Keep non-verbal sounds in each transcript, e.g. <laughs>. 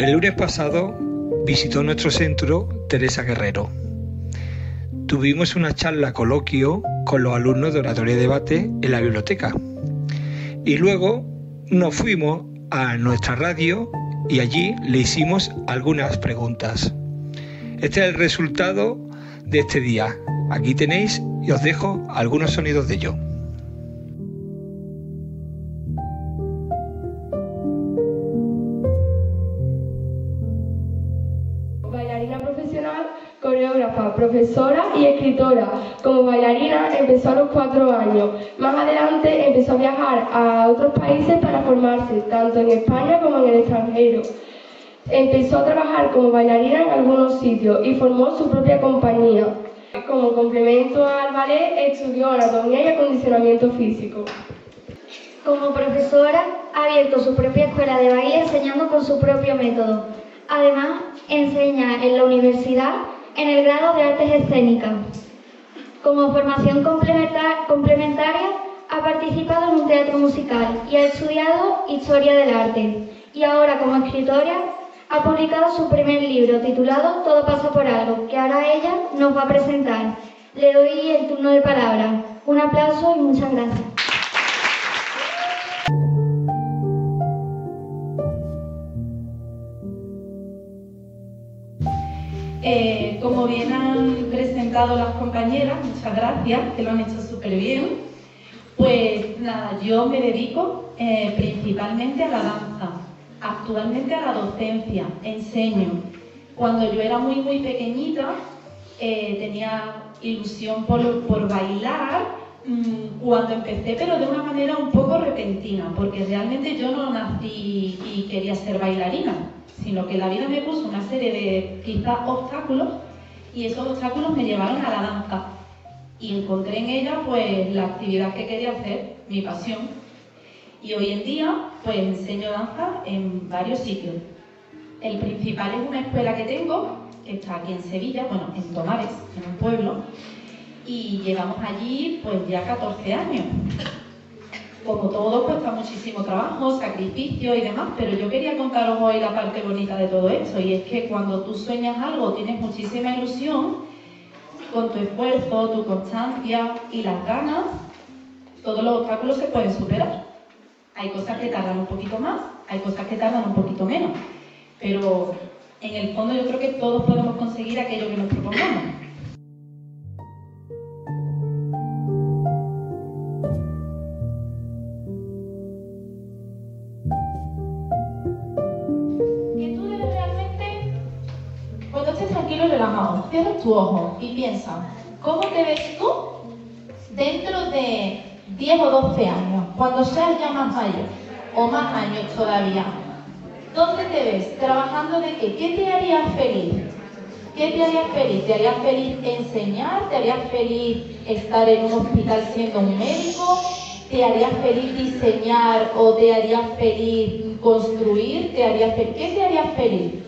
El lunes pasado visitó nuestro centro Teresa Guerrero. Tuvimos una charla coloquio con los alumnos de oratoria y debate en la biblioteca. Y luego nos fuimos a nuestra radio y allí le hicimos algunas preguntas. Este es el resultado de este día. Aquí tenéis y os dejo algunos sonidos de ello. Profesora y escritora. Como bailarina empezó a los cuatro años. Más adelante empezó a viajar a otros países para formarse, tanto en España como en el extranjero. Empezó a trabajar como bailarina en algunos sitios y formó su propia compañía. Como complemento al ballet, estudió anatomía y acondicionamiento físico. Como profesora, ha abierto su propia escuela de baile enseñando con su propio método. Además, enseña en la universidad en el grado de Artes Escénicas. Como formación complementaria, ha participado en un teatro musical y ha estudiado Historia del Arte. Y ahora, como escritora, ha publicado su primer libro titulado Todo pasa por algo, que ahora ella nos va a presentar. Le doy el turno de palabra. Un aplauso y muchas gracias. Eh, como bien han presentado las compañeras, muchas gracias, que lo han hecho súper bien. Pues nada, yo me dedico eh, principalmente a la danza, actualmente a la docencia, enseño. Cuando yo era muy, muy pequeñita, eh, tenía ilusión por, por bailar cuando empecé, pero de una manera un poco repentina, porque realmente yo no nací y quería ser bailarina sino que la vida me puso una serie de quizás obstáculos y esos obstáculos me llevaron a la danza. Y encontré en ella pues la actividad que quería hacer, mi pasión. Y hoy en día pues enseño danza en varios sitios. El principal es una escuela que tengo, que está aquí en Sevilla, bueno, en Tomares, en un pueblo, y llevamos allí pues ya 14 años como todo, cuesta muchísimo trabajo, sacrificio y demás, pero yo quería contaros hoy la parte bonita de todo esto, y es que cuando tú sueñas algo, tienes muchísima ilusión, con tu esfuerzo, tu constancia y las ganas, todos los obstáculos se pueden superar. Hay cosas que tardan un poquito más, hay cosas que tardan un poquito menos, pero en el fondo yo creo que todos podemos conseguir aquello que nos propongamos. Cierra tu ojo y piensa, ¿cómo te ves tú dentro de 10 o 12 años, cuando seas ya más mayor o más años todavía? ¿Dónde te ves? ¿Trabajando de qué? ¿Qué te haría feliz? ¿Qué te haría feliz? ¿Te haría feliz enseñar? ¿Te haría feliz estar en un hospital siendo un médico? ¿Te haría feliz diseñar o te haría feliz construir? ¿Te haría ¿Qué te haría feliz?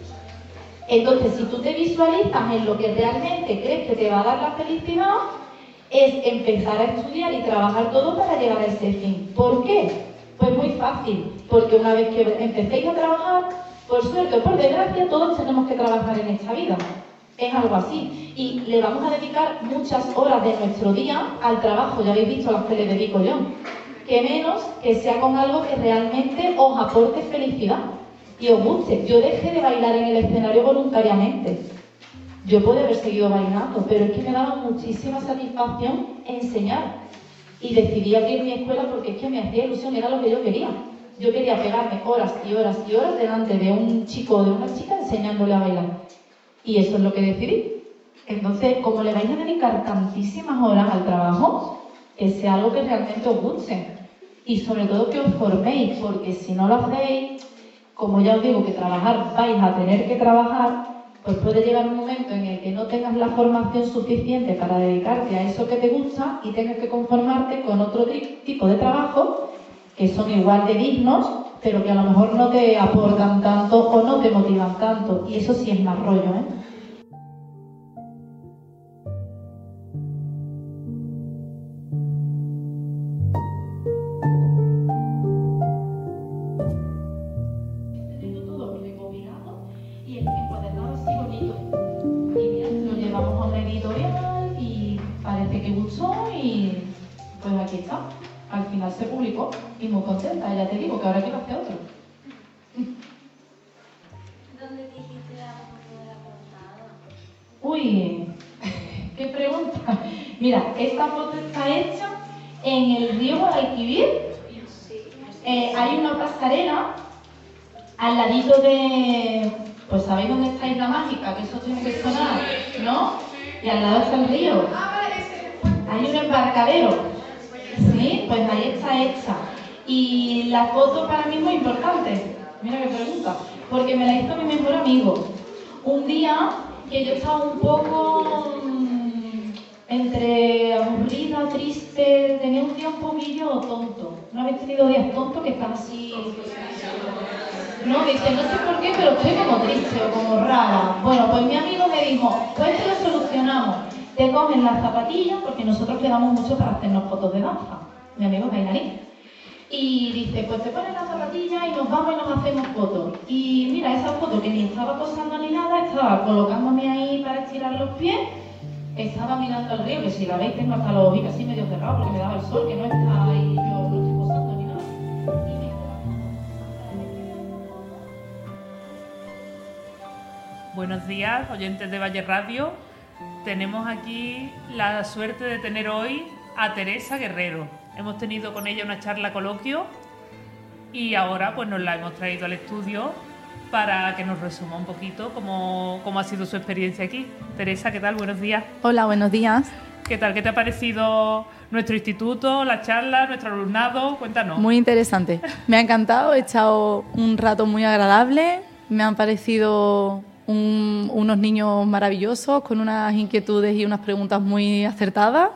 Entonces, si tú te visualizas en lo que realmente crees que te va a dar la felicidad, es empezar a estudiar y trabajar todo para llegar a ese fin. ¿Por qué? Pues muy fácil, porque una vez que empecéis a trabajar, por suerte o por desgracia, todos tenemos que trabajar en esta vida. Es algo así. Y le vamos a dedicar muchas horas de nuestro día al trabajo, ya habéis visto las que le dedico yo. Que menos que sea con algo que realmente os aporte felicidad y os guste. Yo dejé de bailar en el escenario voluntariamente. Yo puedo haber seguido bailando, pero es que me daba muchísima satisfacción enseñar. Y decidí abrir mi escuela porque es que me hacía ilusión, era lo que yo quería. Yo quería pegarme horas y horas y horas delante de un chico o de una chica enseñándole a bailar. Y eso es lo que decidí. Entonces, como le vais a dedicar tantísimas horas al trabajo, que sea algo que realmente os guste. Y sobre todo que os forméis, porque si no lo hacéis, como ya os digo que trabajar vais a tener que trabajar, pues puede llegar un momento en el que no tengas la formación suficiente para dedicarte a eso que te gusta y tengas que conformarte con otro tipo de trabajo que son igual de dignos, pero que a lo mejor no te aportan tanto o no te motivan tanto. Y eso sí es más rollo, ¿eh? Muy contenta, ya te digo que ahora quiero hacer otro. ¿Dónde dijiste la foto de la portada? Uy, <laughs> qué pregunta. Mira, esta foto está hecha en el río Guadalquivir. Eh, hay una pasarela al ladito de. Pues sabéis dónde está Isla Mágica, que eso tiene que sonar, ¿no? Y al lado está el río. Hay un embarcadero. Sí, pues ahí está hecha. Y la foto para mí es muy importante. Mira qué pregunta. Porque me la hizo mi mejor amigo. Un día que yo estaba un poco mm, entre aburrida, triste, tenía un día un poquillo tonto. ¿No habéis tenido días tontos que están así? No, dice, no sé por qué, pero estoy como triste o como rara. Bueno, pues mi amigo me dijo, pues esto lo solucionamos. Te cogen las zapatillas, porque nosotros quedamos mucho para hacernos fotos de danza. Mi amigo es bailarín. Y dice, pues te pones las zapatillas y nos vamos y nos hacemos fotos. Y mira, esa foto que ni estaba posando ni nada, estaba colocándome ahí para estirar los pies, estaba mirando el río, que si la veis tengo hasta los ojos así medio cerrados porque me daba el sol, que no está ahí, yo no estoy posando ni nada. Buenos días, oyentes de Valle Radio. Tenemos aquí la suerte de tener hoy a Teresa Guerrero. Hemos tenido con ella una charla coloquio y ahora pues nos la hemos traído al estudio para que nos resuma un poquito cómo, cómo ha sido su experiencia aquí. Teresa, ¿qué tal? Buenos días. Hola, buenos días. ¿Qué tal? ¿Qué te ha parecido nuestro instituto, la charla, nuestro alumnado? Cuéntanos. Muy interesante. Me ha encantado, he echado un rato muy agradable, me han parecido un- unos niños maravillosos con unas inquietudes y unas preguntas muy acertadas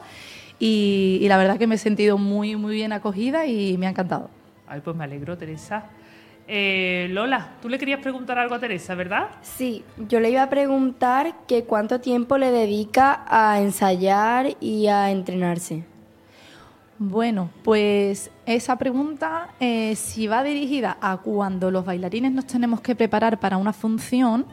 y, y la verdad que me he sentido muy, muy bien acogida y me ha encantado. Ay, pues me alegro, Teresa. Eh, Lola, tú le querías preguntar algo a Teresa, ¿verdad? Sí, yo le iba a preguntar que cuánto tiempo le dedica a ensayar y a entrenarse. Bueno, pues esa pregunta, eh, si va dirigida a cuando los bailarines nos tenemos que preparar para una función,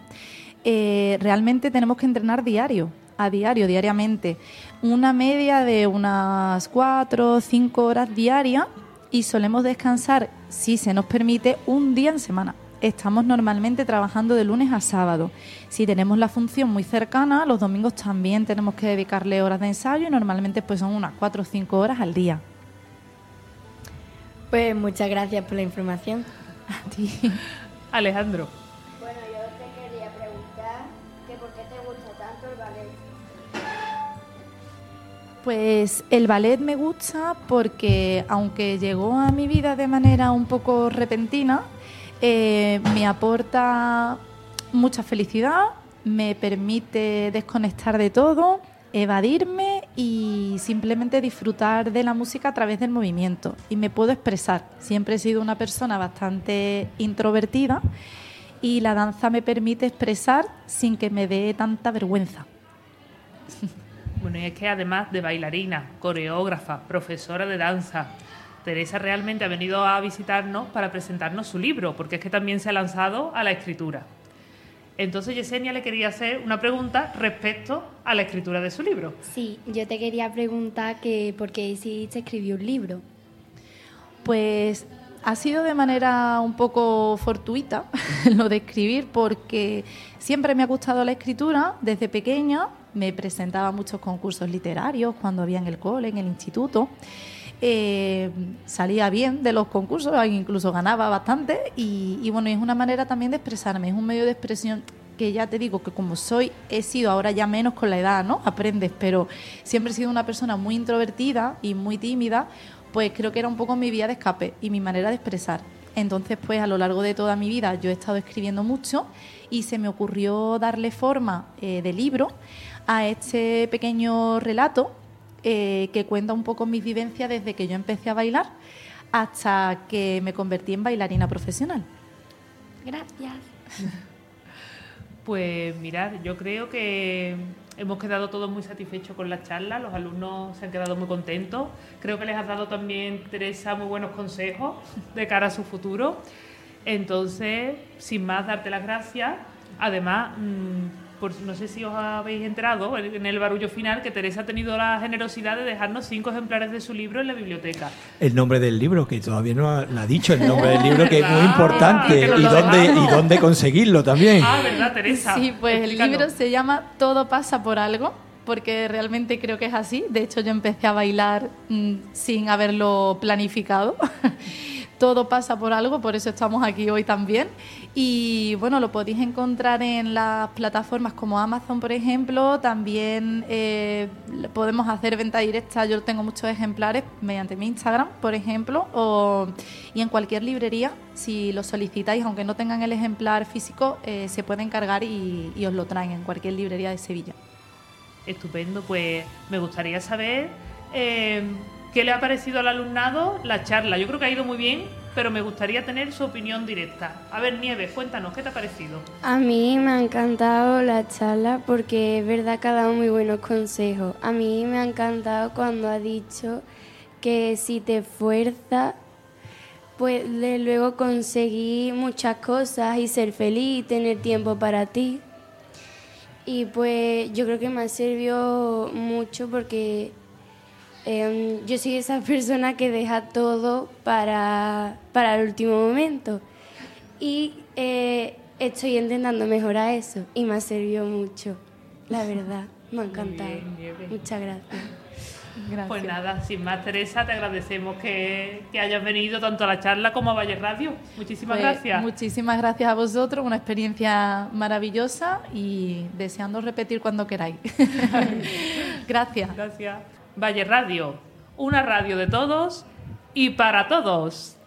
eh, realmente tenemos que entrenar diario, a diario, diariamente. Una media de unas cuatro o cinco horas diarias y solemos descansar, si se nos permite, un día en semana. Estamos normalmente trabajando de lunes a sábado. Si tenemos la función muy cercana, los domingos también tenemos que dedicarle horas de ensayo y normalmente pues son unas cuatro o cinco horas al día. Pues muchas gracias por la información. <laughs> A ti. Alejandro. Pues el ballet me gusta porque aunque llegó a mi vida de manera un poco repentina, eh, me aporta mucha felicidad, me permite desconectar de todo, evadirme y simplemente disfrutar de la música a través del movimiento. Y me puedo expresar. Siempre he sido una persona bastante introvertida y la danza me permite expresar sin que me dé tanta vergüenza. <laughs> Bueno, y es que además de bailarina, coreógrafa, profesora de danza, Teresa realmente ha venido a visitarnos para presentarnos su libro, porque es que también se ha lanzado a la escritura. Entonces Yesenia le quería hacer una pregunta respecto a la escritura de su libro. Sí, yo te quería preguntar que por qué decidiste escribir un libro. Pues ha sido de manera un poco fortuita <laughs> lo de escribir porque siempre me ha gustado la escritura desde pequeña. Me presentaba muchos concursos literarios cuando había en el cole, en el instituto. Eh, salía bien de los concursos, incluso ganaba bastante y, y bueno, es una manera también de expresarme, es un medio de expresión que ya te digo que como soy, he sido ahora ya menos con la edad, ¿no? Aprendes, pero siempre he sido una persona muy introvertida y muy tímida, pues creo que era un poco mi vía de escape y mi manera de expresar. Entonces, pues a lo largo de toda mi vida yo he estado escribiendo mucho y se me ocurrió darle forma eh, de libro a este pequeño relato eh, que cuenta un poco mis vivencias desde que yo empecé a bailar hasta que me convertí en bailarina profesional. Gracias. Pues mirad, yo creo que hemos quedado todos muy satisfechos con la charla, los alumnos se han quedado muy contentos. Creo que les has dado también, Teresa, muy buenos consejos de cara a su futuro. Entonces, sin más, darte las gracias. Además, mm, por, no sé si os habéis enterado en el barullo final que Teresa ha tenido la generosidad de dejarnos cinco ejemplares de su libro en la biblioteca. El nombre del libro, que todavía no ha, dicho el nombre del libro, que es muy importante. y, dónde, y dónde conseguirlo también. Ah, ¿verdad, Teresa? Sí, pues el libro se llama Todo pasa por algo porque realmente creo que es así. De hecho, yo empecé a bailar mm, sin haberlo planificado. <laughs> todo pasa por algo, por eso estamos aquí hoy también. Y bueno, lo podéis encontrar en las plataformas como Amazon, por ejemplo. También eh, podemos hacer venta directa. Yo tengo muchos ejemplares mediante mi Instagram, por ejemplo, o, y en cualquier librería. Si lo solicitáis, aunque no tengan el ejemplar físico, eh, se pueden cargar y, os lo traen en cualquier librería de Sevilla. Estupendo, pues me gustaría saber eh, ¿Qué le ha parecido al alumnado la charla? Yo creo que ha ido muy bien, pero me gustaría tener su opinión directa. A ver, Nieves, cuéntanos, ¿qué te ha parecido? A mí me ha encantado la charla porque es verdad que ha dado muy buenos consejos. A mí me ha encantado cuando ha dicho que si te esfuerzas, puedes luego conseguir muchas cosas y ser feliz y tener tiempo para ti. Y pues yo creo que me ha servido mucho porque Em, yo soy esa persona que deja todo para, para el último momento y eh, estoy intentando mejorar eso y me ha servido mucho, la verdad, me ha encantado. Muchas gracias. Gracias. Pues nada, sin más, Teresa, te agradecemos que, que, hayas venido tanto a la charla como a Valle Radio. Muchísimas pues, gracias. Muchísimas gracias a vosotros, una experiencia maravillosa y deseando repetir cuando queráis. <laughs> gracias. Gracias. Valle Radio, una radio de todos y para todos.